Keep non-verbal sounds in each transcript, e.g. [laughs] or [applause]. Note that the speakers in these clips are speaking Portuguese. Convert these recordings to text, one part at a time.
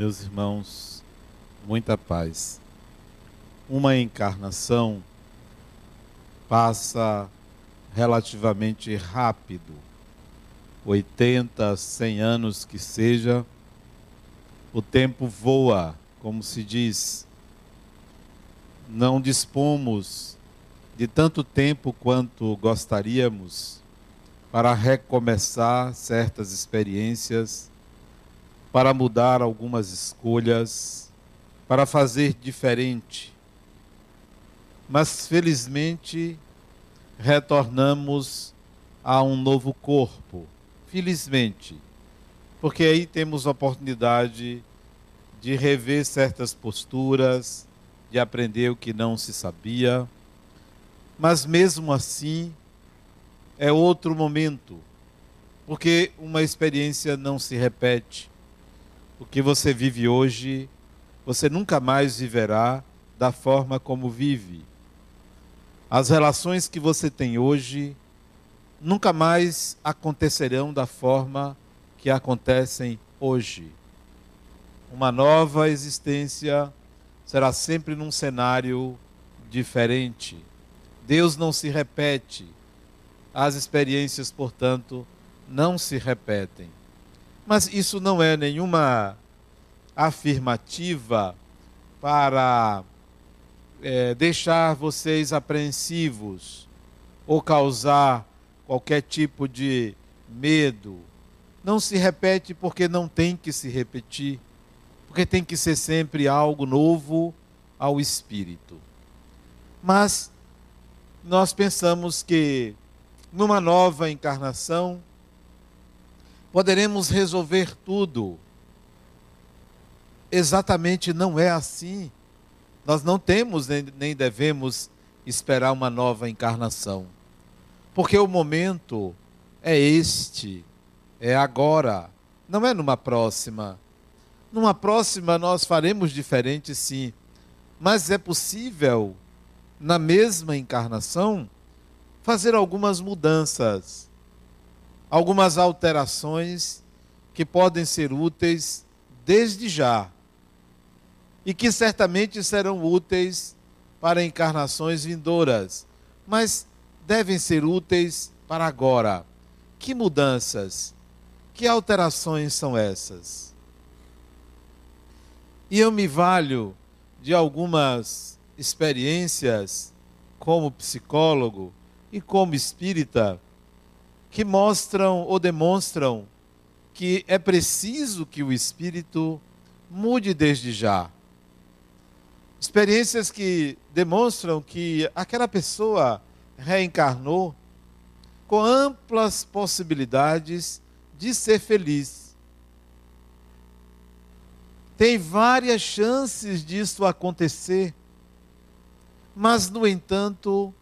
meus irmãos, muita paz. Uma encarnação passa relativamente rápido, 80, 100 anos que seja, o tempo voa, como se diz. Não dispomos de tanto tempo quanto gostaríamos para recomeçar certas experiências para mudar algumas escolhas, para fazer diferente. Mas felizmente retornamos a um novo corpo. Felizmente. Porque aí temos oportunidade de rever certas posturas, de aprender o que não se sabia. Mas mesmo assim, é outro momento, porque uma experiência não se repete o que você vive hoje, você nunca mais viverá da forma como vive. As relações que você tem hoje nunca mais acontecerão da forma que acontecem hoje. Uma nova existência será sempre num cenário diferente. Deus não se repete. As experiências, portanto, não se repetem. Mas isso não é nenhuma afirmativa para é, deixar vocês apreensivos ou causar qualquer tipo de medo. Não se repete porque não tem que se repetir, porque tem que ser sempre algo novo ao espírito. Mas nós pensamos que numa nova encarnação poderemos resolver tudo. Exatamente não é assim. Nós não temos nem devemos esperar uma nova encarnação. Porque o momento é este, é agora, não é numa próxima. Numa próxima nós faremos diferente, sim, mas é possível, na mesma encarnação, fazer algumas mudanças algumas alterações que podem ser úteis desde já e que certamente serão úteis para encarnações vindouras, mas devem ser úteis para agora. Que mudanças, que alterações são essas? E eu me valho de algumas experiências como psicólogo e como espírita que mostram ou demonstram que é preciso que o espírito mude desde já. Experiências que demonstram que aquela pessoa reencarnou com amplas possibilidades de ser feliz. Tem várias chances disso acontecer, mas, no entanto,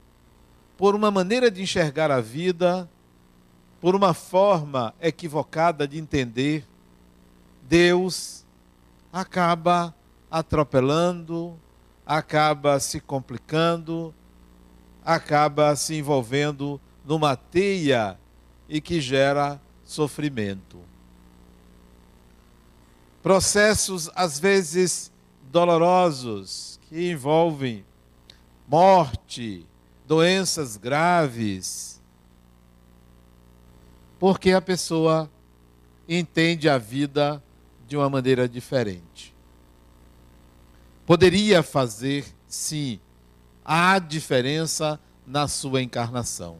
por uma maneira de enxergar a vida, por uma forma equivocada de entender, Deus acaba atropelando, acaba se complicando, acaba se envolvendo numa teia e que gera sofrimento. Processos, às vezes, dolorosos, que envolvem morte, doenças graves, porque a pessoa entende a vida de uma maneira diferente. Poderia fazer, sim, há diferença na sua encarnação.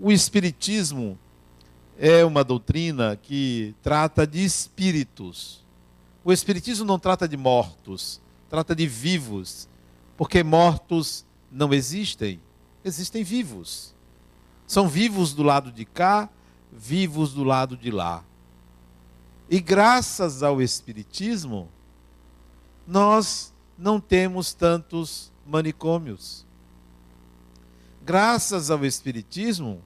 O Espiritismo é uma doutrina que trata de espíritos. O Espiritismo não trata de mortos, trata de vivos, porque mortos não existem, existem vivos. São vivos do lado de cá, vivos do lado de lá. E graças ao Espiritismo, nós não temos tantos manicômios. Graças ao Espiritismo,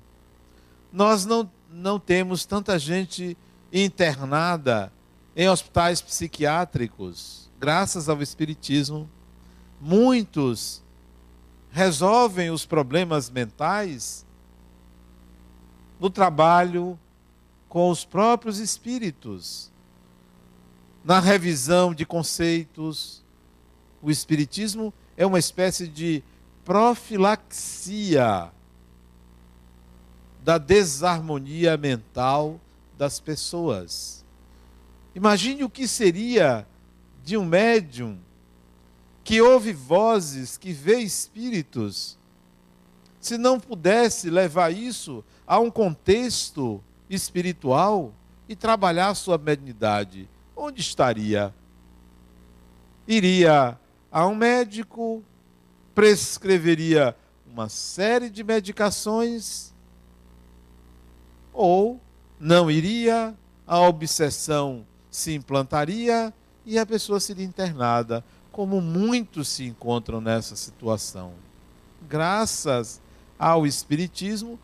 nós não, não temos tanta gente internada em hospitais psiquiátricos. Graças ao Espiritismo, muitos resolvem os problemas mentais no trabalho com os próprios espíritos, na revisão de conceitos. O Espiritismo é uma espécie de profilaxia da desarmonia mental das pessoas. Imagine o que seria de um médium que ouve vozes, que vê espíritos, se não pudesse levar isso a um contexto espiritual e trabalhar sua mediunidade, onde estaria? Iria a um médico, prescreveria uma série de medicações, ou não iria, a obsessão se implantaria e a pessoa seria internada, como muitos se encontram nessa situação. Graças ao Espiritismo,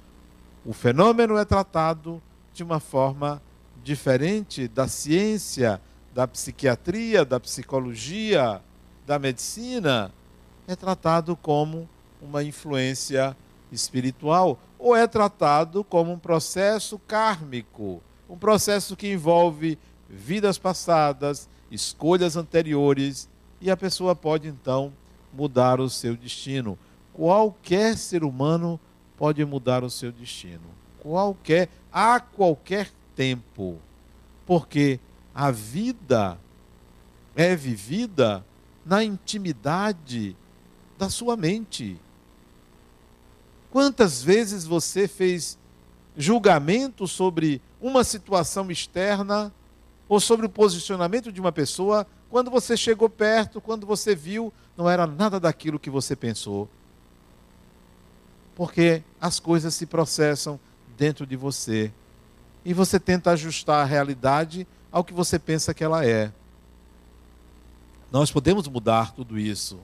o fenômeno é tratado de uma forma diferente da ciência, da psiquiatria, da psicologia, da medicina. É tratado como uma influência espiritual ou é tratado como um processo kármico, um processo que envolve vidas passadas, escolhas anteriores e a pessoa pode então mudar o seu destino. Qualquer ser humano pode mudar o seu destino. Qualquer, a qualquer tempo. Porque a vida é vivida na intimidade da sua mente. Quantas vezes você fez julgamento sobre uma situação externa ou sobre o posicionamento de uma pessoa quando você chegou perto, quando você viu, não era nada daquilo que você pensou. Porque as coisas se processam dentro de você. E você tenta ajustar a realidade ao que você pensa que ela é. Nós podemos mudar tudo isso.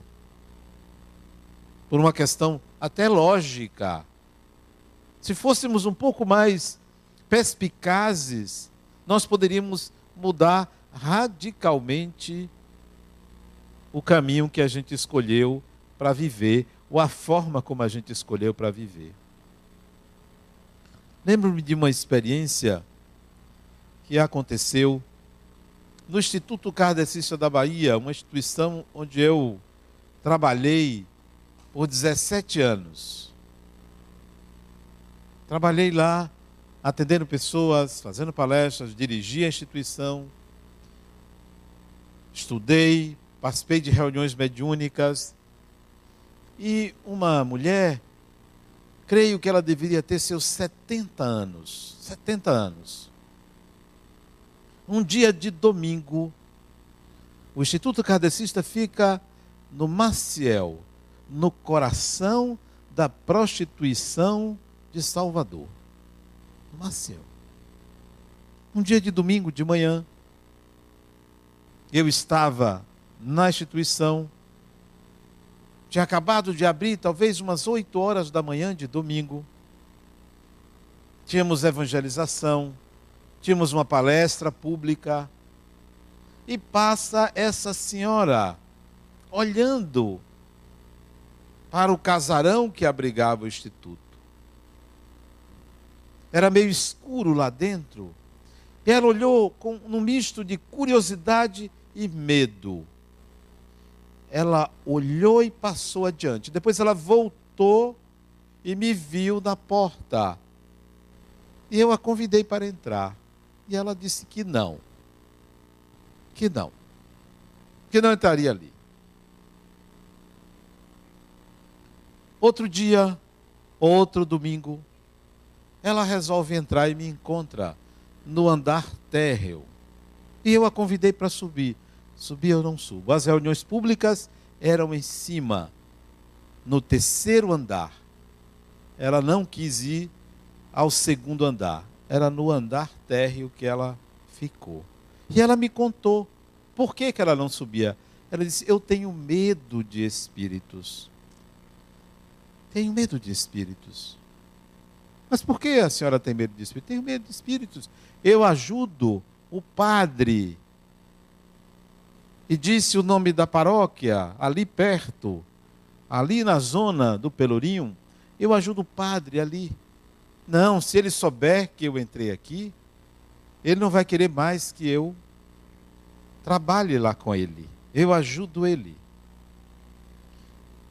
Por uma questão até lógica. Se fôssemos um pouco mais perspicazes, nós poderíamos mudar radicalmente o caminho que a gente escolheu para viver, ou a forma como a gente escolheu para viver. Lembro-me de uma experiência que aconteceu no Instituto Kardecista da Bahia, uma instituição onde eu trabalhei por 17 anos. Trabalhei lá atendendo pessoas, fazendo palestras, dirigi a instituição, estudei, participei de reuniões mediúnicas. E uma mulher, creio que ela deveria ter seus 70 anos. 70 anos. Um dia de domingo, o Instituto Kardecista fica no Maciel, no coração da prostituição de Salvador. Maciel. Um dia de domingo de manhã, eu estava na instituição, tinha acabado de abrir, talvez umas 8 horas da manhã de domingo. Tínhamos evangelização, tínhamos uma palestra pública. E passa essa senhora olhando para o casarão que abrigava o instituto. Era meio escuro lá dentro. E ela olhou com um misto de curiosidade e medo. Ela olhou e passou adiante. Depois ela voltou e me viu na porta. E eu a convidei para entrar. E ela disse que não. Que não. Que não entraria ali. Outro dia, outro domingo, ela resolve entrar e me encontra no andar térreo. E eu a convidei para subir. Subir eu não subo. As reuniões públicas eram em cima, no terceiro andar. Ela não quis ir ao segundo andar. Era no andar térreo que ela ficou. E ela me contou por que, que ela não subia. Ela disse: Eu tenho medo de espíritos. Tenho medo de espíritos. Mas por que a senhora tem medo de espíritos? Tenho medo de espíritos. Eu ajudo o padre. E disse o nome da paróquia, ali perto, ali na zona do Pelourinho. Eu ajudo o padre ali. Não, se ele souber que eu entrei aqui, ele não vai querer mais que eu Trabalhe lá com ele. Eu ajudo ele.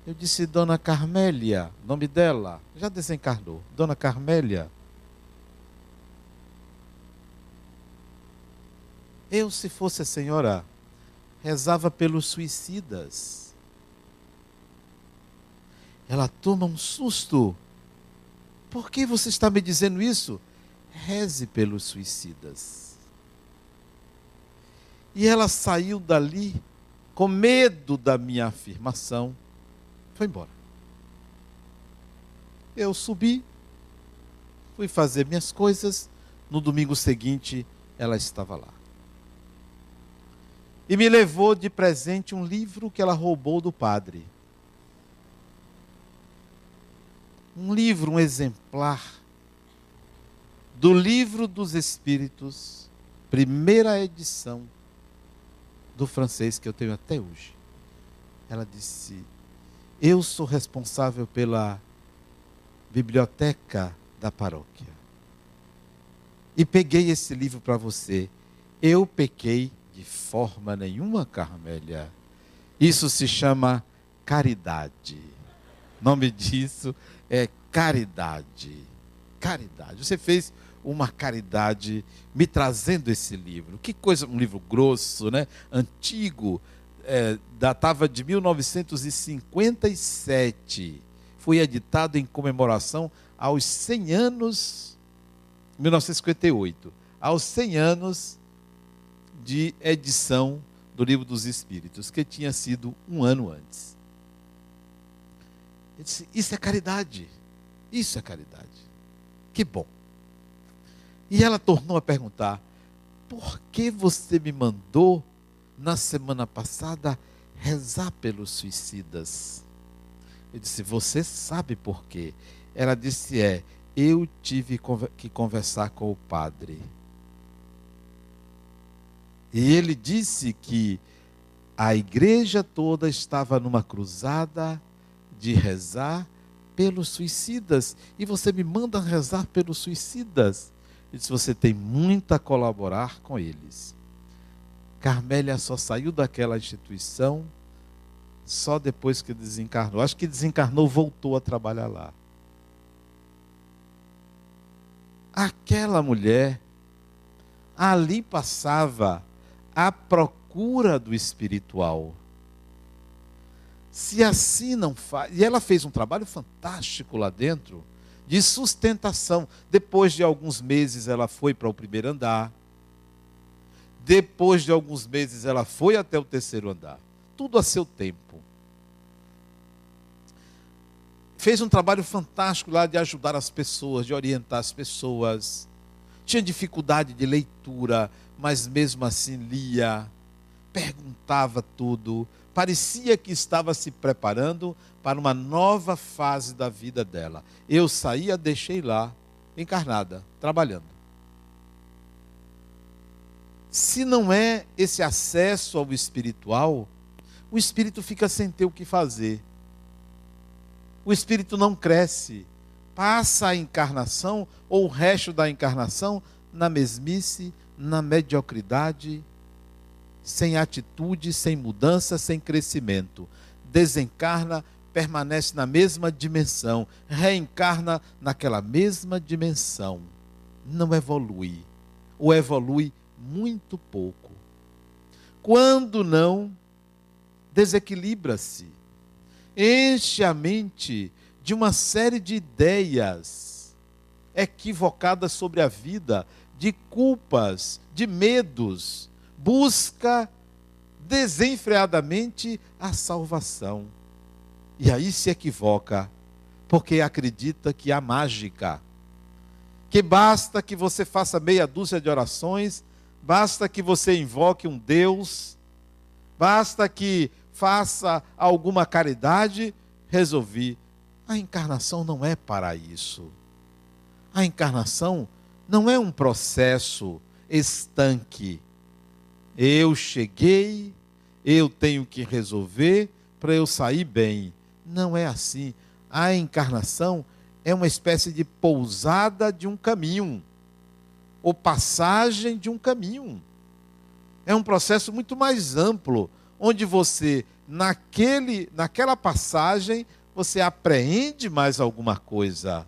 Eu disse, Dona Carmélia, nome dela, já desencarnou. Dona Carmélia. Eu, se fosse a senhora, rezava pelos suicidas. Ela toma um susto. Por que você está me dizendo isso? Reze pelos suicidas. E ela saiu dali com medo da minha afirmação foi embora. Eu subi, fui fazer minhas coisas. No domingo seguinte, ela estava lá. E me levou de presente um livro que ela roubou do padre. Um livro, um exemplar do Livro dos Espíritos, primeira edição do francês que eu tenho até hoje. Ela disse: eu sou responsável pela biblioteca da paróquia. E peguei esse livro para você. Eu pequei de forma nenhuma, Carmélia. Isso se chama caridade. O nome disso é caridade. Caridade. Você fez uma caridade me trazendo esse livro. Que coisa, um livro grosso, né? Antigo, é, datava de 1957. Foi editado em comemoração aos 100 anos, 1958, aos 100 anos de edição do Livro dos Espíritos, que tinha sido um ano antes. Ele disse: Isso é caridade. Isso é caridade. Que bom. E ela tornou a perguntar: Por que você me mandou na semana passada, rezar pelos suicidas. Eu disse: Você sabe por quê? Ela disse: É, eu tive que conversar com o padre. E ele disse que a igreja toda estava numa cruzada de rezar pelos suicidas. E você me manda rezar pelos suicidas. Ele disse: Você tem muito a colaborar com eles. Carmélia só saiu daquela instituição só depois que desencarnou. Acho que desencarnou, voltou a trabalhar lá. Aquela mulher ali passava à procura do espiritual. Se assim não faz. E ela fez um trabalho fantástico lá dentro, de sustentação. Depois de alguns meses, ela foi para o primeiro andar. Depois de alguns meses, ela foi até o terceiro andar. Tudo a seu tempo. Fez um trabalho fantástico lá de ajudar as pessoas, de orientar as pessoas. Tinha dificuldade de leitura, mas mesmo assim lia, perguntava tudo. Parecia que estava se preparando para uma nova fase da vida dela. Eu saía, deixei lá, encarnada, trabalhando. Se não é esse acesso ao espiritual, o espírito fica sem ter o que fazer. O espírito não cresce. Passa a encarnação ou o resto da encarnação na mesmice, na mediocridade, sem atitude, sem mudança, sem crescimento. Desencarna, permanece na mesma dimensão, reencarna naquela mesma dimensão. Não evolui. Ou evolui muito pouco. Quando não, desequilibra-se, enche a mente de uma série de ideias equivocadas sobre a vida, de culpas, de medos, busca desenfreadamente a salvação. E aí se equivoca, porque acredita que há mágica, que basta que você faça meia dúzia de orações basta que você invoque um Deus, basta que faça alguma caridade, resolvi. A encarnação não é para isso. A encarnação não é um processo estanque. Eu cheguei, eu tenho que resolver para eu sair bem. Não é assim. A encarnação é uma espécie de pousada de um caminho ou passagem de um caminho. É um processo muito mais amplo, onde você, naquele, naquela passagem, você apreende mais alguma coisa.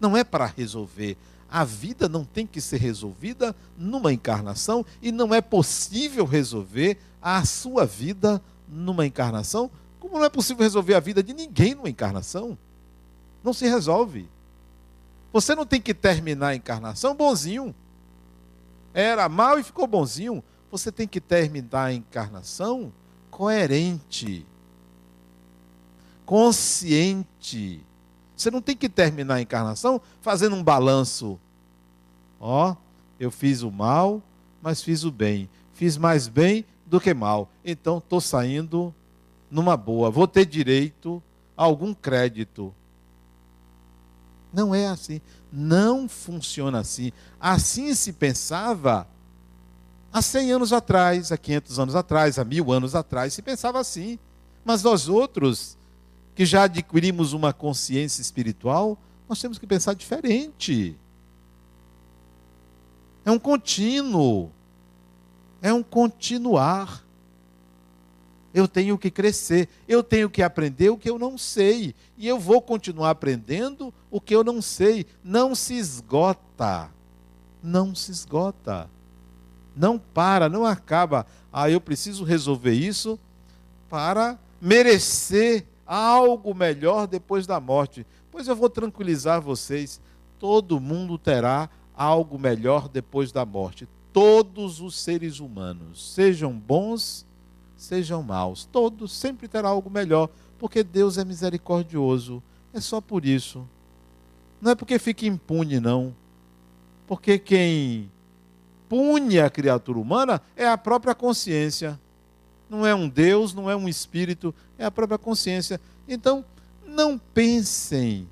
Não é para resolver. A vida não tem que ser resolvida numa encarnação e não é possível resolver a sua vida numa encarnação, como não é possível resolver a vida de ninguém numa encarnação. Não se resolve. Você não tem que terminar a encarnação bonzinho. Era mal e ficou bonzinho. Você tem que terminar a encarnação coerente, consciente. Você não tem que terminar a encarnação fazendo um balanço. Ó, oh, eu fiz o mal, mas fiz o bem. Fiz mais bem do que mal. Então estou saindo numa boa. Vou ter direito a algum crédito. Não é assim. Não funciona assim. Assim se pensava há 100 anos atrás, há 500 anos atrás, há mil anos atrás, se pensava assim. Mas nós outros, que já adquirimos uma consciência espiritual, nós temos que pensar diferente. É um contínuo. É um continuar. Eu tenho que crescer, eu tenho que aprender o que eu não sei, e eu vou continuar aprendendo o que eu não sei. Não se esgota. Não se esgota. Não para, não acaba. Ah, eu preciso resolver isso para merecer algo melhor depois da morte. Pois eu vou tranquilizar vocês: todo mundo terá algo melhor depois da morte. Todos os seres humanos, sejam bons, sejam maus, todos sempre terá algo melhor, porque Deus é misericordioso. É só por isso. Não é porque fica impune, não. Porque quem pune a criatura humana é a própria consciência. Não é um Deus, não é um espírito, é a própria consciência. Então, não pensem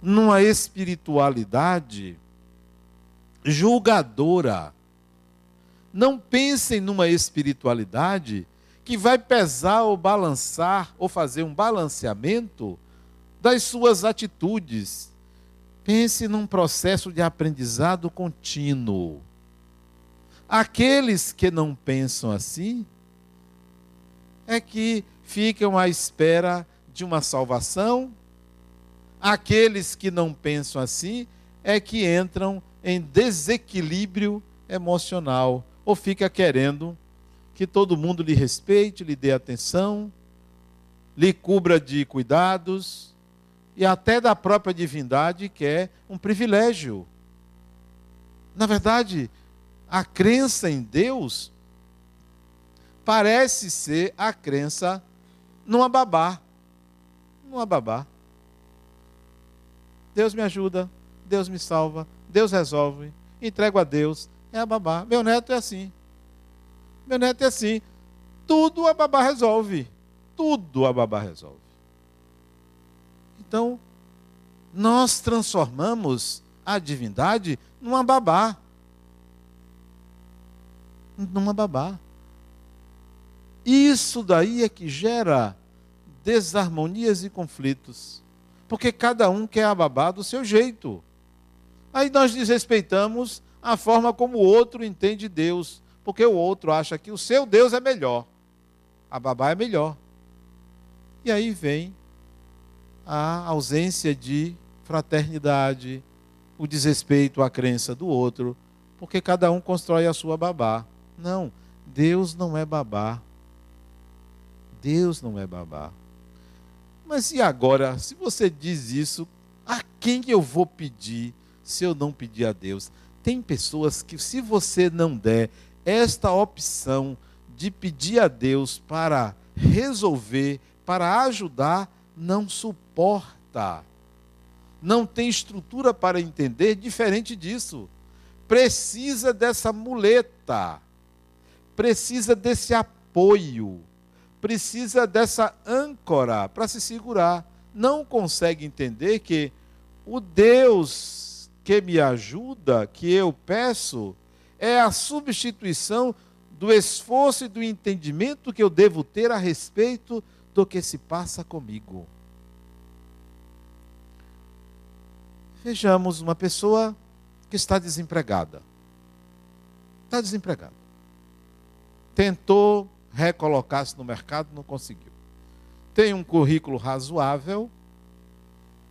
numa espiritualidade julgadora. Não pensem numa espiritualidade que vai pesar ou balançar ou fazer um balanceamento das suas atitudes, Pense num processo de aprendizado contínuo. Aqueles que não pensam assim é que ficam à espera de uma salvação. Aqueles que não pensam assim é que entram em desequilíbrio emocional ou fica querendo que todo mundo lhe respeite, lhe dê atenção, lhe cubra de cuidados e até da própria divindade, que é um privilégio. Na verdade, a crença em Deus parece ser a crença numa babá. Numa babá. Deus me ajuda, Deus me salva, Deus resolve, entrego a Deus, é a babá. Meu neto é assim. Meu neto é assim. Tudo a babá resolve. Tudo a babá resolve. Então, nós transformamos a divindade numa babá. Numa babá. Isso daí é que gera desarmonias e conflitos. Porque cada um quer a babá do seu jeito. Aí nós desrespeitamos a forma como o outro entende Deus. Porque o outro acha que o seu Deus é melhor. A babá é melhor. E aí vem a ausência de fraternidade, o desrespeito à crença do outro, porque cada um constrói a sua babá. Não, Deus não é babá. Deus não é babá. Mas e agora, se você diz isso, a quem eu vou pedir se eu não pedir a Deus? Tem pessoas que, se você não der esta opção de pedir a Deus para resolver, para ajudar, não suporta. Não tem estrutura para entender diferente disso. Precisa dessa muleta. Precisa desse apoio. Precisa dessa âncora para se segurar. Não consegue entender que o Deus que me ajuda, que eu peço, é a substituição do esforço e do entendimento que eu devo ter a respeito do que se passa comigo. Vejamos uma pessoa que está desempregada. Está desempregada. tentou recolocar-se no mercado, não conseguiu. Tem um currículo razoável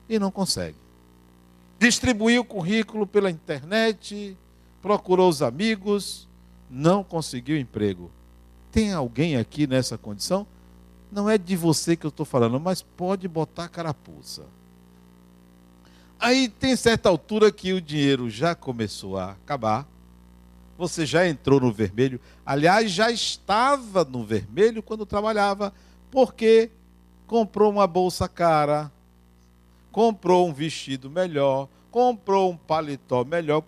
e não consegue. Distribuiu o currículo pela internet, procurou os amigos, não conseguiu emprego. Tem alguém aqui nessa condição? Não é de você que eu estou falando, mas pode botar carapuça. Aí tem certa altura que o dinheiro já começou a acabar. Você já entrou no vermelho. Aliás, já estava no vermelho quando trabalhava, porque comprou uma bolsa cara, comprou um vestido melhor, comprou um paletó melhor,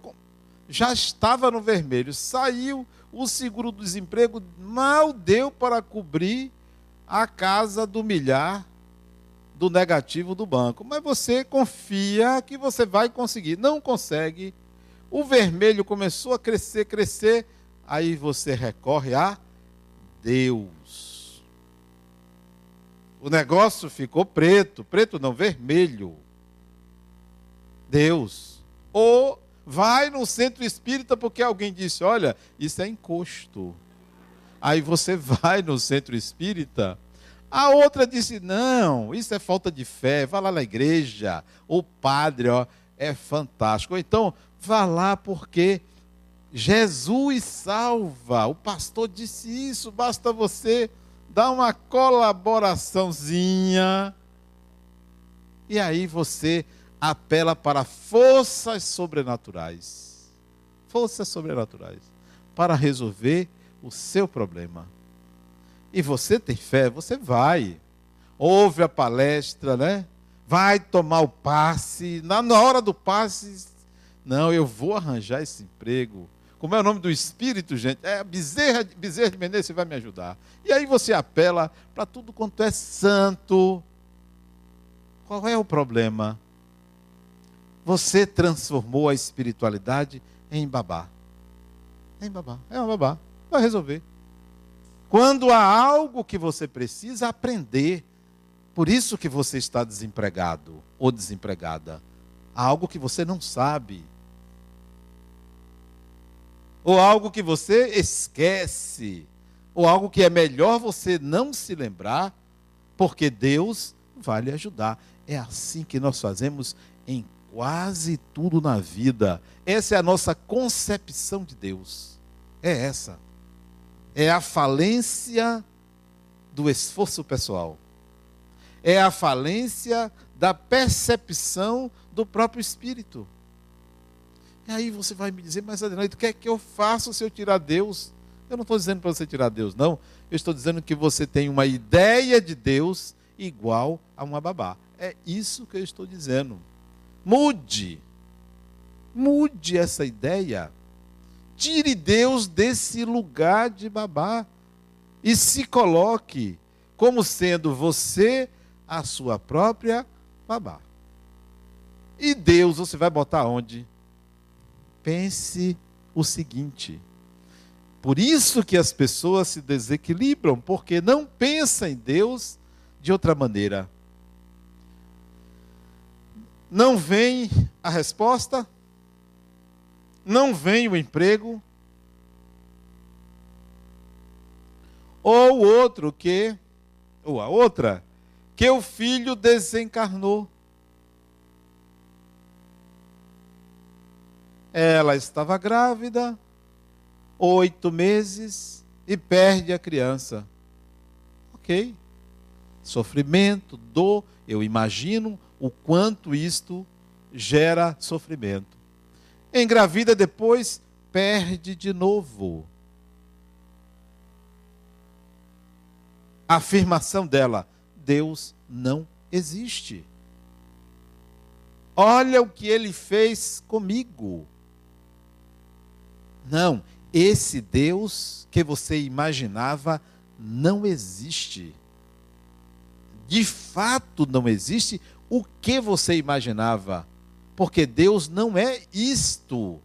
já estava no vermelho. Saiu o seguro-desemprego, mal deu para cobrir a casa do milhar do negativo do banco. Mas você confia que você vai conseguir. Não consegue. O vermelho começou a crescer, crescer. Aí você recorre a Deus. O negócio ficou preto, preto não, vermelho. Deus. Ou vai no centro espírita porque alguém disse: olha, isso é encosto. Aí você vai no centro espírita a outra disse: não, isso é falta de fé, vá lá na igreja. O padre ó, é fantástico. Ou então, vá lá porque Jesus salva. O pastor disse isso, basta você dar uma colaboraçãozinha. E aí você apela para forças sobrenaturais. Forças sobrenaturais. Para resolver o seu problema e você tem fé, você vai. Ouve a palestra, né? Vai tomar o passe. Na, na hora do passe, não, eu vou arranjar esse emprego. Como é o nome do Espírito, gente? É Bezerra, Bezerra de Menezes vai me ajudar. E aí você apela para tudo quanto é santo. Qual é o problema? Você transformou a espiritualidade em babá. Em babá. É uma babá. Vai resolver. Quando há algo que você precisa aprender, por isso que você está desempregado ou desempregada, há algo que você não sabe. Ou algo que você esquece, ou algo que é melhor você não se lembrar, porque Deus vai lhe ajudar. É assim que nós fazemos em quase tudo na vida. Essa é a nossa concepção de Deus. É essa é a falência do esforço pessoal. É a falência da percepção do próprio espírito. E aí você vai me dizer, mas Adelaide, o que é que eu faço se eu tirar Deus? Eu não estou dizendo para você tirar Deus, não. Eu estou dizendo que você tem uma ideia de Deus igual a uma babá. É isso que eu estou dizendo. Mude. Mude essa ideia. Tire Deus desse lugar de babá e se coloque como sendo você a sua própria babá. E Deus você vai botar onde? Pense o seguinte: por isso que as pessoas se desequilibram, porque não pensam em Deus de outra maneira. Não vem a resposta, não vem o emprego. Ou outro que, ou a outra, que o filho desencarnou. Ela estava grávida, oito meses, e perde a criança. Ok. Sofrimento, dor, eu imagino o quanto isto gera sofrimento engravida depois, perde de novo. A afirmação dela: Deus não existe. Olha o que ele fez comigo. Não, esse Deus que você imaginava não existe. De fato não existe o que você imaginava. Porque Deus não é isto.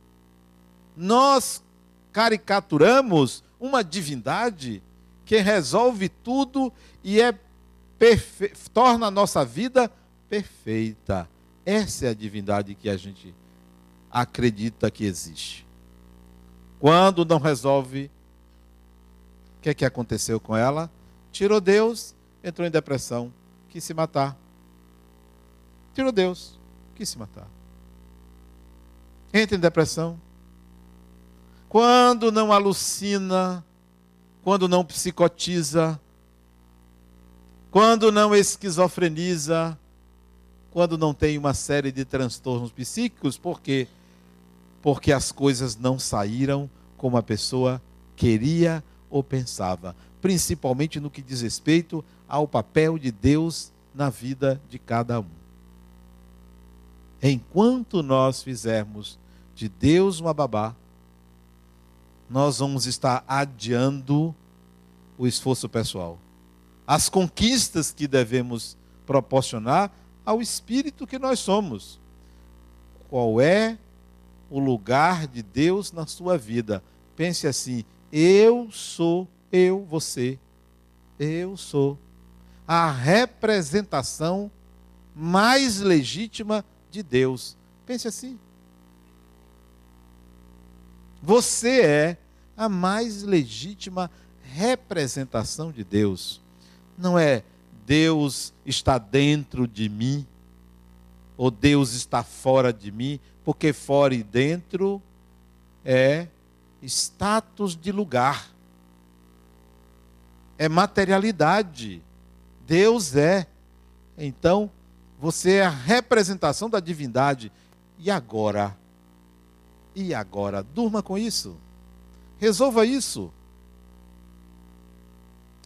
Nós caricaturamos uma divindade que resolve tudo e é perfe... torna a nossa vida perfeita. Essa é a divindade que a gente acredita que existe. Quando não resolve, O que é que aconteceu com ela? Tirou Deus, entrou em depressão, quis se matar. Tirou Deus, quis se matar. Entra em depressão. Quando não alucina, quando não psicotiza, quando não esquizofreniza, quando não tem uma série de transtornos psíquicos, por quê? Porque as coisas não saíram como a pessoa queria ou pensava, principalmente no que diz respeito ao papel de Deus na vida de cada um. Enquanto nós fizermos de Deus uma babá, nós vamos estar adiando o esforço pessoal. As conquistas que devemos proporcionar ao espírito que nós somos. Qual é o lugar de Deus na sua vida? Pense assim: eu sou, eu, você, eu sou a representação mais legítima de Deus. Pense assim. Você é a mais legítima representação de Deus. Não é Deus está dentro de mim, ou Deus está fora de mim, porque fora e dentro é status de lugar, é materialidade. Deus é. Então, você é a representação da divindade. E agora? E agora? Durma com isso. Resolva isso.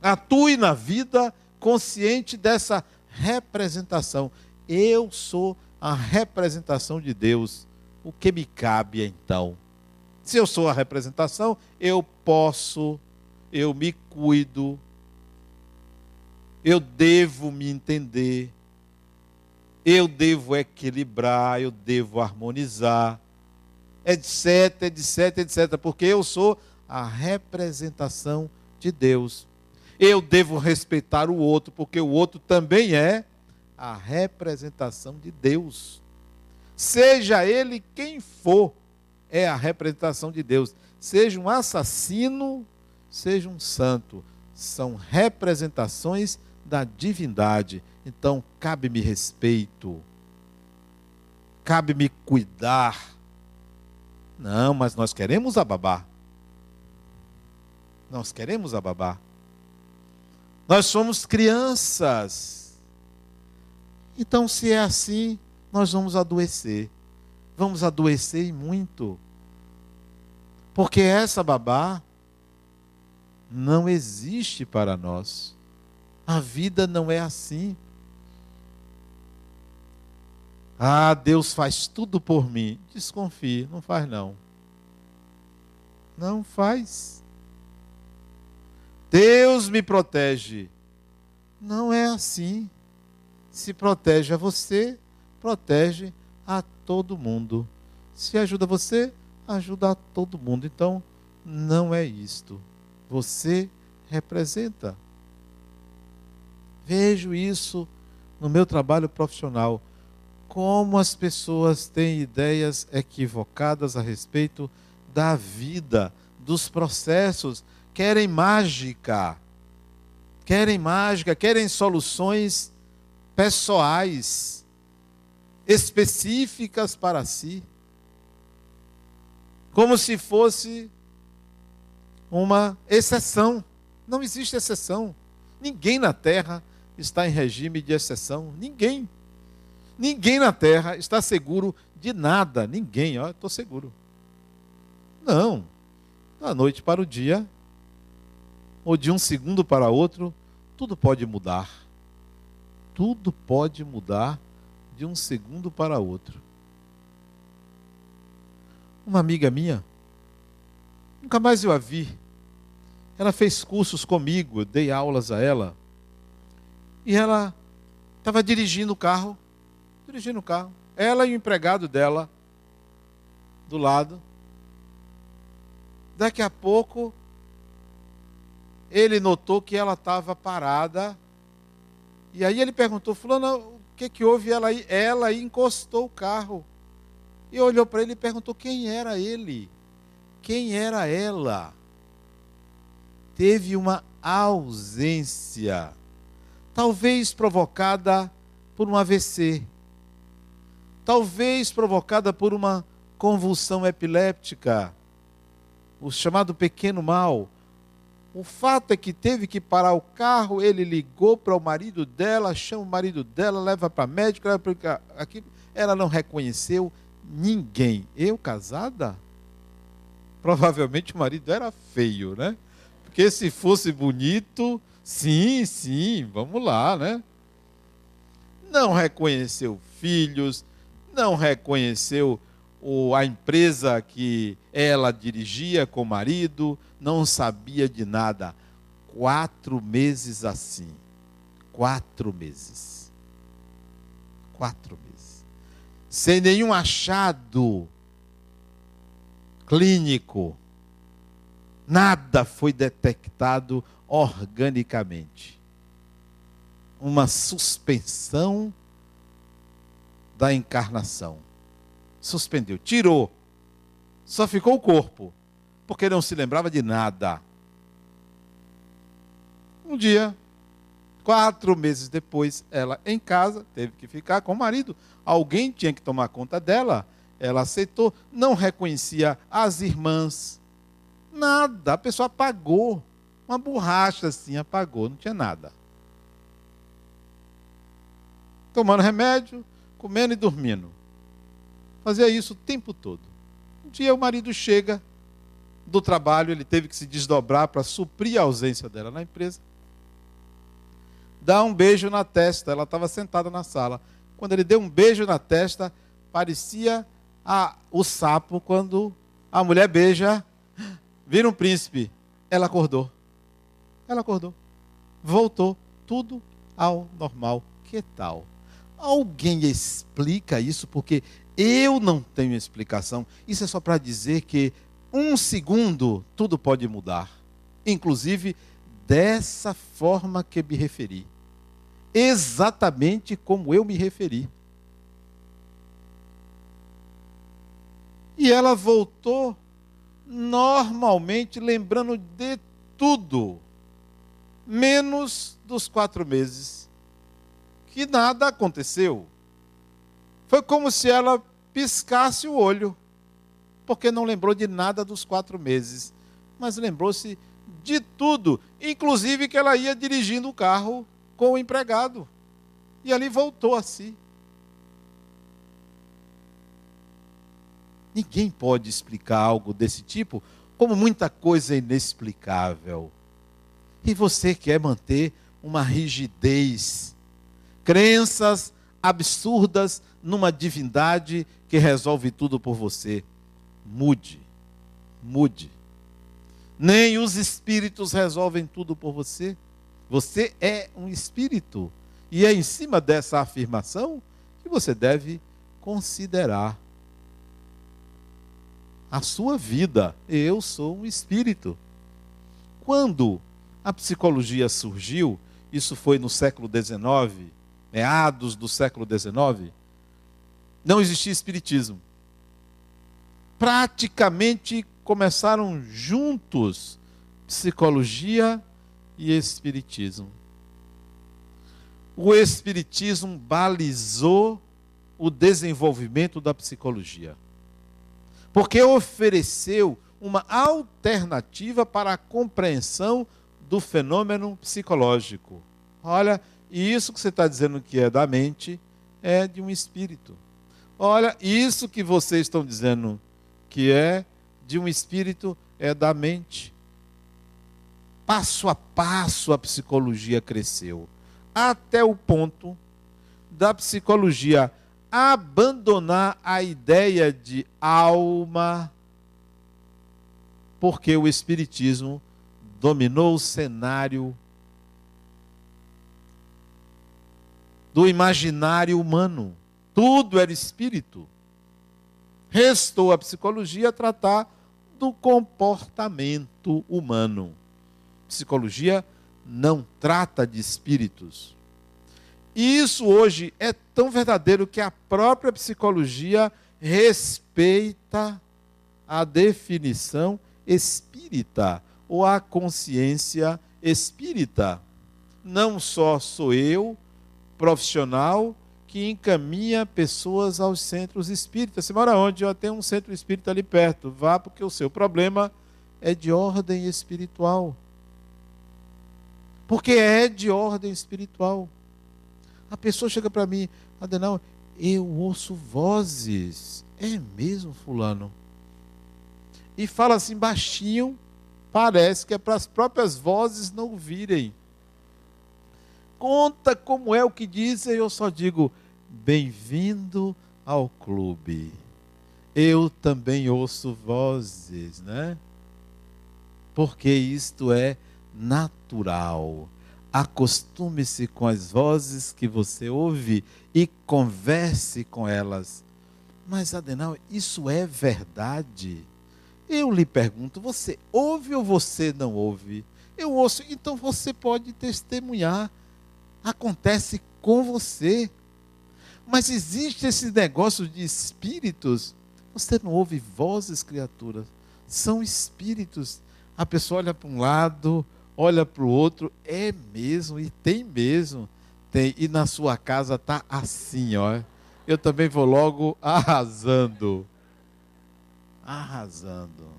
Atue na vida consciente dessa representação. Eu sou a representação de Deus. O que me cabe então? Se eu sou a representação, eu posso, eu me cuido, eu devo me entender, eu devo equilibrar, eu devo harmonizar, etc, etc, etc, porque eu sou a representação de Deus. Eu devo respeitar o outro, porque o outro também é a representação de Deus. Seja ele quem for, é a representação de Deus. Seja um assassino, seja um santo, são representações da divindade. Então, cabe-me respeito, cabe-me cuidar. Não, mas nós queremos a babá. Nós queremos a babá. Nós somos crianças. Então, se é assim, nós vamos adoecer. Vamos adoecer e muito. Porque essa babá não existe para nós. A vida não é assim. Ah, Deus faz tudo por mim. Desconfie, não faz não. Não faz. Deus me protege. Não é assim. Se protege a você, protege a todo mundo. Se ajuda você, ajuda a todo mundo. Então, não é isto. Você representa. Vejo isso no meu trabalho profissional. Como as pessoas têm ideias equivocadas a respeito da vida, dos processos, querem mágica, querem mágica, querem soluções pessoais, específicas para si, como se fosse uma exceção. Não existe exceção. Ninguém na terra está em regime de exceção. Ninguém. Ninguém na terra está seguro de nada. Ninguém, ó, estou seguro. Não. Da noite para o dia, ou de um segundo para outro, tudo pode mudar. Tudo pode mudar de um segundo para outro. Uma amiga minha, nunca mais eu a vi. Ela fez cursos comigo, eu dei aulas a ela. E ela estava dirigindo o carro, dirigindo o carro. Ela e o empregado dela do lado. Daqui a pouco, ele notou que ela estava parada. E aí ele perguntou: Fulano, o que, que houve? Ela, ela encostou o carro. E olhou para ele e perguntou quem era ele. Quem era ela? teve uma ausência, talvez provocada por um AVC, talvez provocada por uma convulsão epiléptica, o chamado pequeno mal. O fato é que teve que parar o carro, ele ligou para o marido dela, chama o marido dela, leva para médico, leva para aqui. Ela não reconheceu ninguém. Eu casada? Provavelmente o marido era feio, né? Porque se fosse bonito, sim, sim, vamos lá, né? Não reconheceu filhos, não reconheceu o, a empresa que ela dirigia com o marido, não sabia de nada. Quatro meses assim. Quatro meses. Quatro meses. Sem nenhum achado clínico Nada foi detectado organicamente. Uma suspensão da encarnação. Suspendeu, tirou. Só ficou o corpo, porque não se lembrava de nada. Um dia, quatro meses depois, ela em casa, teve que ficar com o marido. Alguém tinha que tomar conta dela. Ela aceitou, não reconhecia as irmãs, Nada. A pessoa apagou. Uma borracha assim, apagou, não tinha nada. Tomando remédio, comendo e dormindo. Fazia isso o tempo todo. Um dia o marido chega do trabalho, ele teve que se desdobrar para suprir a ausência dela na empresa. Dá um beijo na testa, ela estava sentada na sala. Quando ele deu um beijo na testa, parecia a, o sapo quando a mulher beija Vira um príncipe. Ela acordou. Ela acordou. Voltou. Tudo ao normal. Que tal? Alguém explica isso? Porque eu não tenho explicação. Isso é só para dizer que um segundo tudo pode mudar. Inclusive dessa forma que me referi. Exatamente como eu me referi. E ela voltou normalmente lembrando de tudo, menos dos quatro meses, que nada aconteceu. Foi como se ela piscasse o olho, porque não lembrou de nada dos quatro meses, mas lembrou-se de tudo, inclusive que ela ia dirigindo o carro com o empregado. E ali voltou a si. Ninguém pode explicar algo desse tipo, como muita coisa é inexplicável. E você quer manter uma rigidez, crenças absurdas numa divindade que resolve tudo por você. Mude, mude. Nem os espíritos resolvem tudo por você. Você é um espírito. E é em cima dessa afirmação que você deve considerar a sua vida. Eu sou um espírito. Quando a psicologia surgiu, isso foi no século XIX, meados do século XIX, não existia espiritismo. Praticamente começaram juntos psicologia e espiritismo. O espiritismo balizou o desenvolvimento da psicologia porque ofereceu uma alternativa para a compreensão do fenômeno psicológico. Olha, e isso que você está dizendo que é da mente é de um espírito. Olha, isso que vocês estão dizendo que é de um espírito é da mente. Passo a passo a psicologia cresceu, até o ponto da psicologia abandonar a ideia de alma, porque o Espiritismo dominou o cenário do imaginário humano. Tudo era espírito. Restou a psicologia tratar do comportamento humano. Psicologia não trata de espíritos. E isso hoje é tão verdadeiro que a própria psicologia respeita a definição espírita. ou a consciência espírita. Não só sou eu, profissional, que encaminha pessoas aos centros espíritas. Você mora onde? Eu tenho um centro espírita ali perto. Vá, porque o seu problema é de ordem espiritual. Porque é de ordem espiritual. A pessoa chega para mim, Adenal, eu ouço vozes. É mesmo, fulano? E fala assim baixinho, parece que é para as próprias vozes não ouvirem. Conta como é o que dizem, eu só digo, bem-vindo ao clube. Eu também ouço vozes, né? Porque isto é natural. Acostume-se com as vozes que você ouve e converse com elas. Mas, Adenal, isso é verdade? Eu lhe pergunto, você ouve ou você não ouve? Eu ouço, então você pode testemunhar. Acontece com você. Mas existe esse negócio de espíritos. Você não ouve vozes, criaturas. São espíritos. A pessoa olha para um lado, olha para o outro. É mesmo, e tem mesmo. Tem. E na sua casa está assim, ó. Eu também vou logo arrasando arrasando.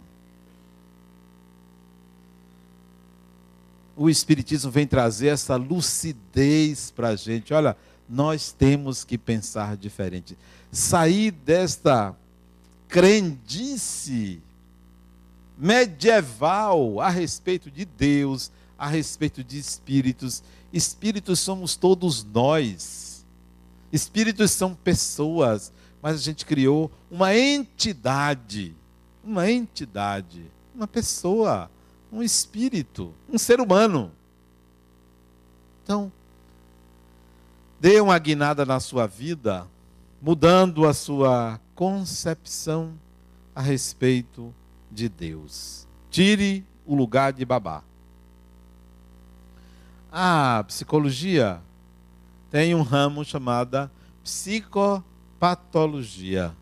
O Espiritismo vem trazer essa lucidez para a gente. Olha, nós temos que pensar diferente. Sair desta crendice medieval a respeito de Deus, a respeito de espíritos. Espíritos somos todos nós. Espíritos são pessoas mas a gente criou uma entidade, uma entidade, uma pessoa, um espírito, um ser humano. Então, dê uma guinada na sua vida, mudando a sua concepção a respeito de Deus. Tire o lugar de babá. A psicologia tem um ramo chamado psico patologia.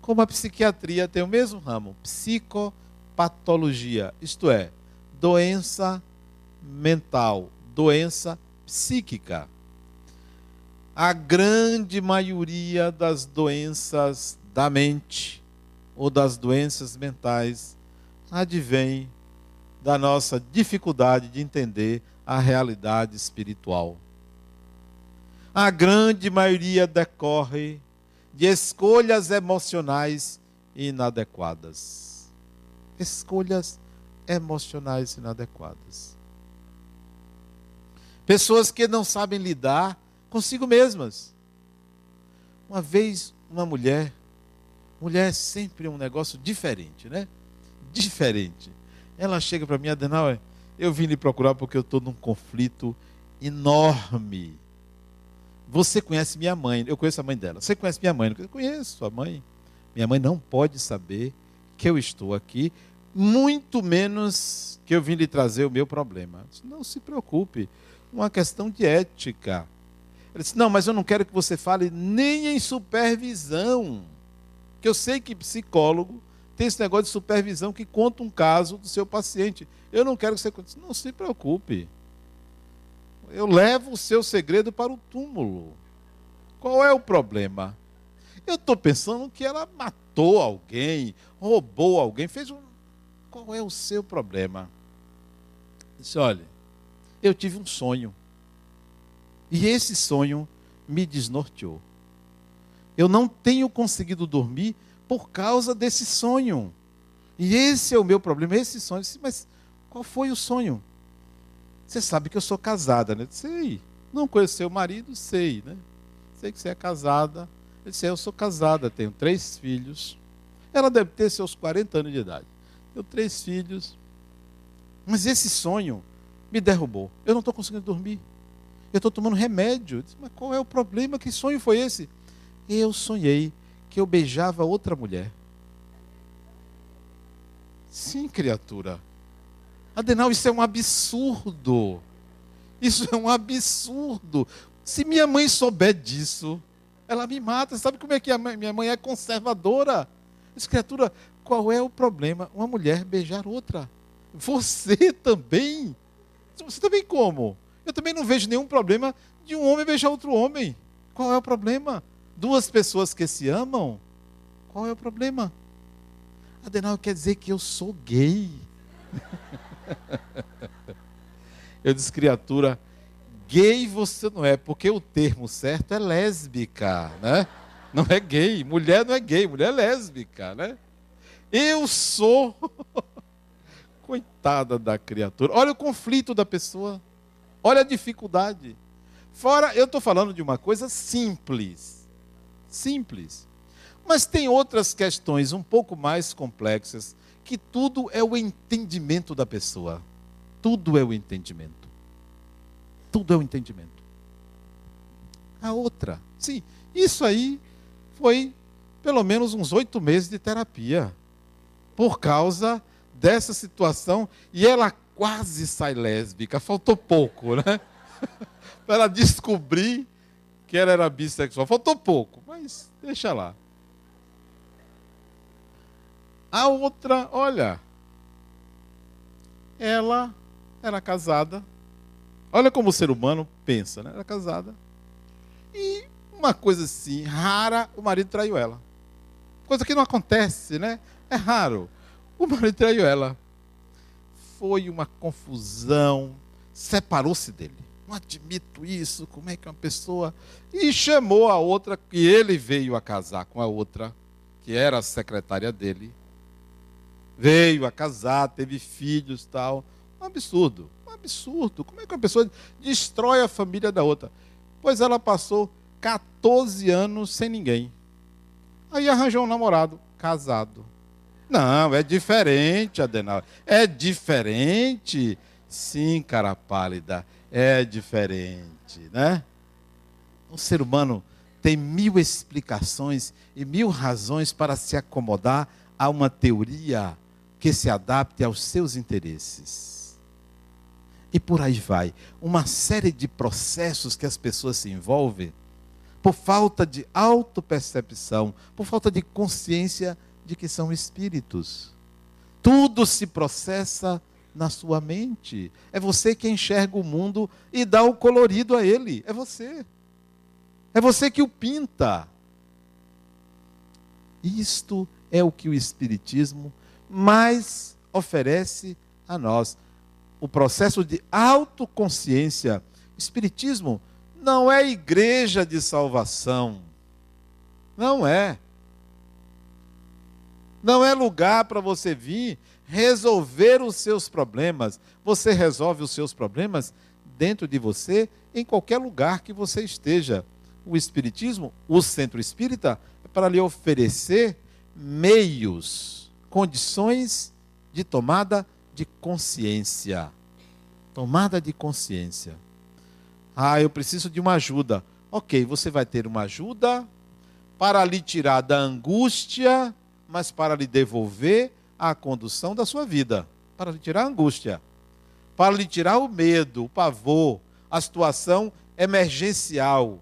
Como a psiquiatria tem o mesmo ramo, psicopatologia, isto é, doença mental, doença psíquica. A grande maioria das doenças da mente ou das doenças mentais advém da nossa dificuldade de entender a realidade espiritual a grande maioria decorre de escolhas emocionais inadequadas. Escolhas emocionais inadequadas. Pessoas que não sabem lidar consigo mesmas. Uma vez, uma mulher, mulher é sempre um negócio diferente, né? Diferente. Ela chega para mim, Adenauer, eu vim lhe procurar porque eu estou num conflito enorme você conhece minha mãe, eu conheço a mãe dela. Você conhece minha mãe? Eu conheço sua mãe. Minha mãe não pode saber que eu estou aqui, muito menos que eu vim lhe trazer o meu problema. Não se preocupe, uma questão de ética. Ele disse: Não, mas eu não quero que você fale nem em supervisão. Que eu sei que psicólogo tem esse negócio de supervisão que conta um caso do seu paciente. Eu não quero que você conte. Não se preocupe eu levo o seu segredo para o túmulo. Qual é o problema? Eu estou pensando que ela matou alguém, roubou alguém, fez um. Qual é o seu problema? Disse: olha, eu tive um sonho. E esse sonho me desnorteou. Eu não tenho conseguido dormir por causa desse sonho. E esse é o meu problema, esse sonho. Disse, Mas qual foi o sonho? Você sabe que eu sou casada, né? Sei. Não conheceu o marido? Sei, né? Sei que você é casada. Eu disse, eu sou casada, tenho três filhos. Ela deve ter seus 40 anos de idade. Tenho três filhos. Mas esse sonho me derrubou. Eu não estou conseguindo dormir. Eu estou tomando remédio. Disse, mas qual é o problema? Que sonho foi esse? Eu sonhei que eu beijava outra mulher. Sim, criatura. Adenal, isso é um absurdo. Isso é um absurdo. Se minha mãe souber disso, ela me mata. Sabe como é que a minha mãe é conservadora? Essa criatura, qual é o problema? Uma mulher beijar outra. Você também? Você também como? Eu também não vejo nenhum problema de um homem beijar outro homem. Qual é o problema? Duas pessoas que se amam? Qual é o problema? Adenal quer dizer que eu sou gay. [laughs] eu disse, criatura, gay você não é, porque o termo certo é lésbica, né? Não é gay. Mulher não é gay, mulher é lésbica, né? Eu sou. [laughs] Coitada da criatura. Olha o conflito da pessoa. Olha a dificuldade. Fora, eu estou falando de uma coisa simples. Simples. Mas tem outras questões um pouco mais complexas, que tudo é o entendimento da pessoa. Tudo é o entendimento. Tudo é o entendimento. A outra, sim, isso aí foi pelo menos uns oito meses de terapia. Por causa dessa situação. E ela quase sai lésbica, faltou pouco, né? [laughs] Para ela descobrir que ela era bissexual. Faltou pouco, mas deixa lá. A outra, olha, ela era casada. Olha como o ser humano pensa, né? Era casada. E uma coisa assim, rara, o marido traiu ela. Coisa que não acontece, né? É raro. O marido traiu ela. Foi uma confusão. Separou-se dele. Não admito isso. Como é que uma pessoa. E chamou a outra, que ele veio a casar com a outra, que era a secretária dele veio a casar, teve filhos tal. Um absurdo, um absurdo. Como é que uma pessoa destrói a família da outra? Pois ela passou 14 anos sem ninguém. Aí arranjou um namorado, casado. Não, é diferente, Adenal. É diferente. Sim, cara pálida, é diferente, né? O ser humano tem mil explicações e mil razões para se acomodar a uma teoria que se adapte aos seus interesses. E por aí vai. Uma série de processos que as pessoas se envolvem por falta de autopercepção, por falta de consciência de que são espíritos. Tudo se processa na sua mente. É você que enxerga o mundo e dá o colorido a ele. É você. É você que o pinta. Isto é o que o Espiritismo mais oferece a nós. O processo de autoconsciência. Espiritismo não é igreja de salvação. Não é. Não é lugar para você vir resolver os seus problemas. Você resolve os seus problemas dentro de você, em qualquer lugar que você esteja. O Espiritismo, o centro espírita, é para lhe oferecer meios condições de tomada de consciência. Tomada de consciência. Ah, eu preciso de uma ajuda. Ok, você vai ter uma ajuda para lhe tirar da angústia, mas para lhe devolver a condução da sua vida. Para lhe tirar a angústia. Para lhe tirar o medo, o pavor, a situação emergencial.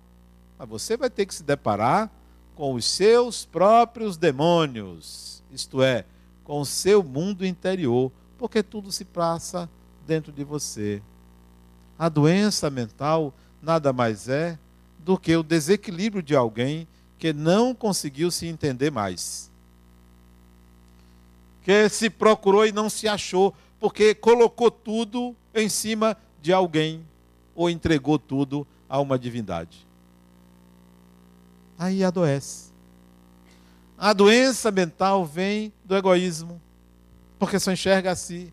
Mas você vai ter que se deparar com os seus próprios demônios. Isto é, com o seu mundo interior, porque tudo se passa dentro de você. A doença mental nada mais é do que o desequilíbrio de alguém que não conseguiu se entender mais. Que se procurou e não se achou, porque colocou tudo em cima de alguém ou entregou tudo a uma divindade. Aí adoece. A doença mental vem do egoísmo, porque só enxerga a si,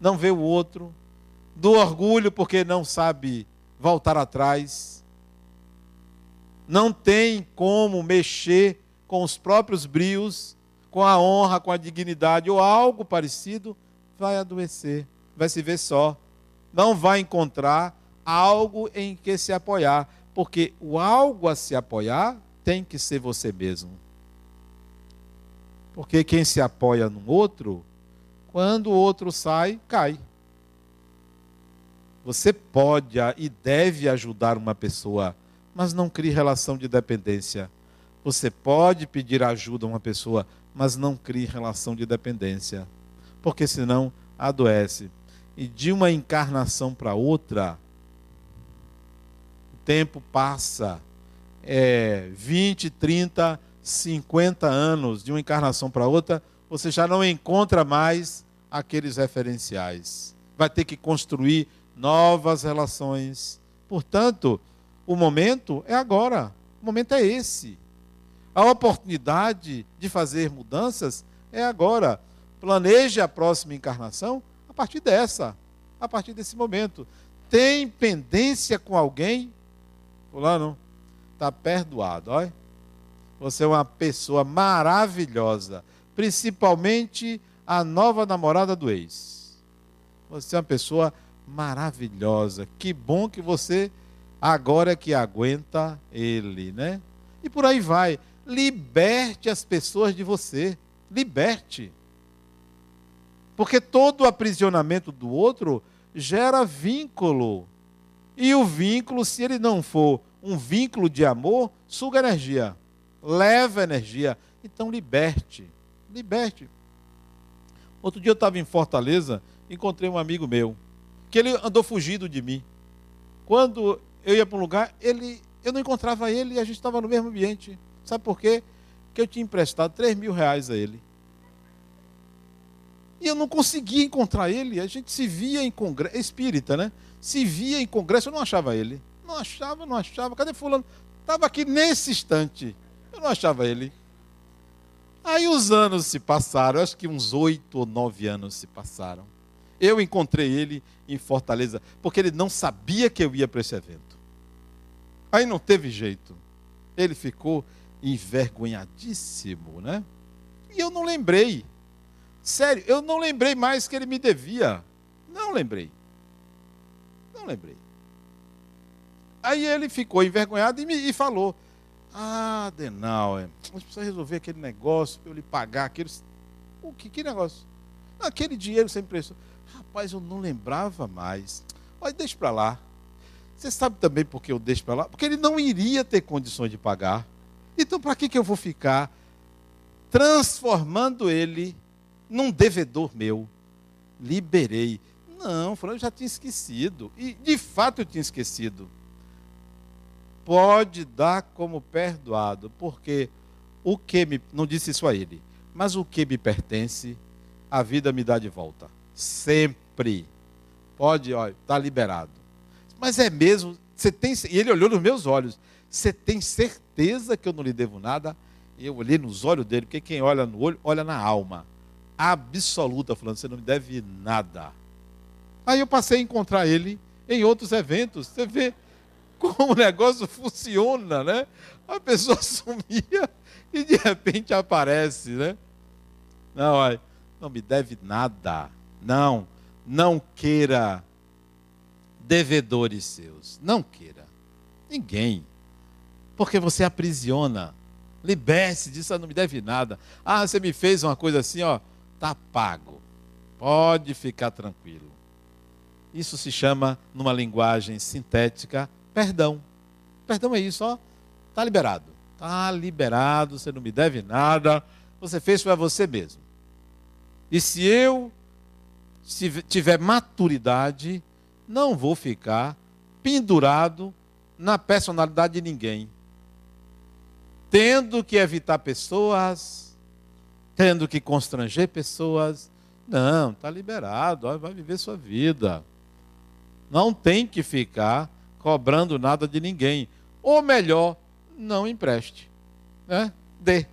não vê o outro, do orgulho, porque não sabe voltar atrás, não tem como mexer com os próprios brios, com a honra, com a dignidade ou algo parecido, vai adoecer, vai se ver só, não vai encontrar algo em que se apoiar, porque o algo a se apoiar tem que ser você mesmo. Porque quem se apoia no outro, quando o outro sai, cai. Você pode e deve ajudar uma pessoa, mas não crie relação de dependência. Você pode pedir ajuda a uma pessoa, mas não crie relação de dependência. Porque senão adoece. E de uma encarnação para outra, o tempo passa. É 20, 30, 50 anos de uma encarnação para outra, você já não encontra mais aqueles referenciais. Vai ter que construir novas relações. Portanto, o momento é agora. O momento é esse. A oportunidade de fazer mudanças é agora. Planeje a próxima encarnação a partir dessa, a partir desse momento. Tem pendência com alguém? Fulano, está perdoado. Olha. Você é uma pessoa maravilhosa. Principalmente a nova namorada do ex. Você é uma pessoa maravilhosa. Que bom que você agora é que aguenta ele, né? E por aí vai. Liberte as pessoas de você. Liberte. Porque todo aprisionamento do outro gera vínculo. E o vínculo, se ele não for um vínculo de amor, suga energia, leva energia. Então liberte, liberte. Outro dia eu estava em Fortaleza, encontrei um amigo meu, que ele andou fugido de mim. Quando eu ia para um lugar, ele, eu não encontrava ele e a gente estava no mesmo ambiente. Sabe por quê? Porque eu tinha emprestado 3 mil reais a ele. E eu não conseguia encontrar ele. A gente se via em congresso, espírita, né? Se via em congresso, eu não achava ele. Não achava, não achava. Cadê fulano? Estava aqui nesse instante. Eu não achava ele. Aí os anos se passaram, acho que uns oito ou nove anos se passaram. Eu encontrei ele em Fortaleza, porque ele não sabia que eu ia para esse evento. Aí não teve jeito. Ele ficou envergonhadíssimo, né? E eu não lembrei. Sério, eu não lembrei mais que ele me devia. Não lembrei. Não lembrei. Aí ele ficou envergonhado e me e falou: Ah, Denal, você precisa resolver aquele negócio para eu lhe pagar aqueles. O que, que negócio? Aquele dinheiro você emprestou. Rapaz, eu não lembrava mais. Olha, deixa para lá. Você sabe também por que eu deixo para lá? Porque ele não iria ter condições de pagar. Então, para que, que eu vou ficar transformando ele num devedor meu? Liberei. Não, eu já tinha esquecido. E, de fato, eu tinha esquecido. Pode dar como perdoado, porque o que me. Não disse isso a ele, mas o que me pertence, a vida me dá de volta. Sempre. Pode, olha, está liberado. Mas é mesmo, você tem. E ele olhou nos meus olhos. Você tem certeza que eu não lhe devo nada? Eu olhei nos olhos dele, porque quem olha no olho, olha na alma. Absoluta, falando, você não me deve nada. Aí eu passei a encontrar ele em outros eventos. Você vê como o negócio funciona, né? A pessoa [laughs] sumia e de repente aparece, né? Não, olha, não me deve nada. Não, não queira devedores seus. Não queira. Ninguém porque você aprisiona. Liberte disso, não me deve nada. Ah, você me fez uma coisa assim, ó, tá pago. Pode ficar tranquilo. Isso se chama, numa linguagem sintética, perdão. Perdão é isso, ó, tá liberado. Tá liberado, você não me deve nada. Você fez para você mesmo. E se eu tiver maturidade, não vou ficar pendurado na personalidade de ninguém tendo que evitar pessoas, tendo que constranger pessoas. Não, está liberado, vai viver sua vida. Não tem que ficar cobrando nada de ninguém. Ou melhor, não empreste. Né? Dê.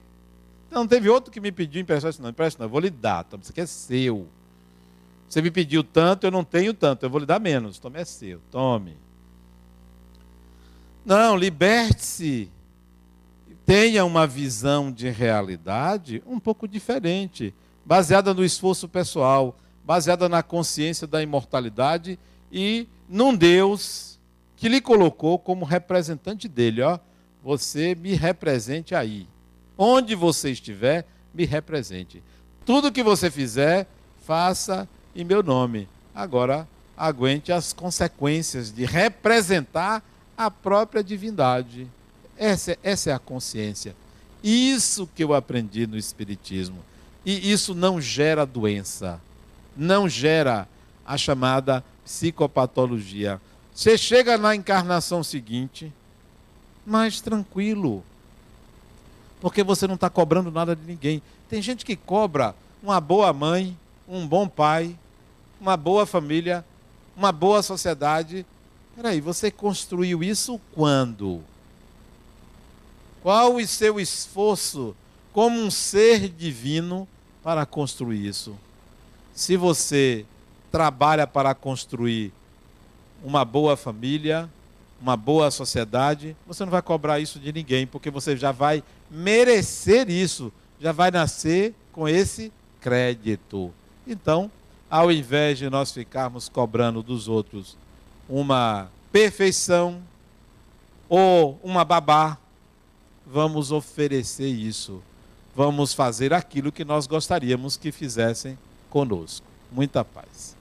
Não teve outro que me pediu emprestar. Não, empreste não, eu vou lhe dar. Toma, isso aqui é seu. Você me pediu tanto, eu não tenho tanto, eu vou lhe dar menos. Tome, é seu. Tome. Não, liberte-se tenha uma visão de realidade um pouco diferente, baseada no esforço pessoal, baseada na consciência da imortalidade e num Deus que lhe colocou como representante dele, ó, você me represente aí. Onde você estiver, me represente. Tudo que você fizer, faça em meu nome. Agora, aguente as consequências de representar a própria divindade. Essa, essa é a consciência. Isso que eu aprendi no Espiritismo. E isso não gera doença. não gera a chamada psicopatologia. Você chega na encarnação seguinte, mais tranquilo, porque você não está cobrando nada de ninguém. Tem gente que cobra uma boa mãe, um bom pai, uma boa família, uma boa sociedade. Peraí, você construiu isso quando? Qual o seu esforço como um ser divino para construir isso? Se você trabalha para construir uma boa família, uma boa sociedade, você não vai cobrar isso de ninguém, porque você já vai merecer isso, já vai nascer com esse crédito. Então, ao invés de nós ficarmos cobrando dos outros uma perfeição ou uma babá, vamos oferecer isso. Vamos fazer aquilo que nós gostaríamos que fizessem conosco. Muita paz.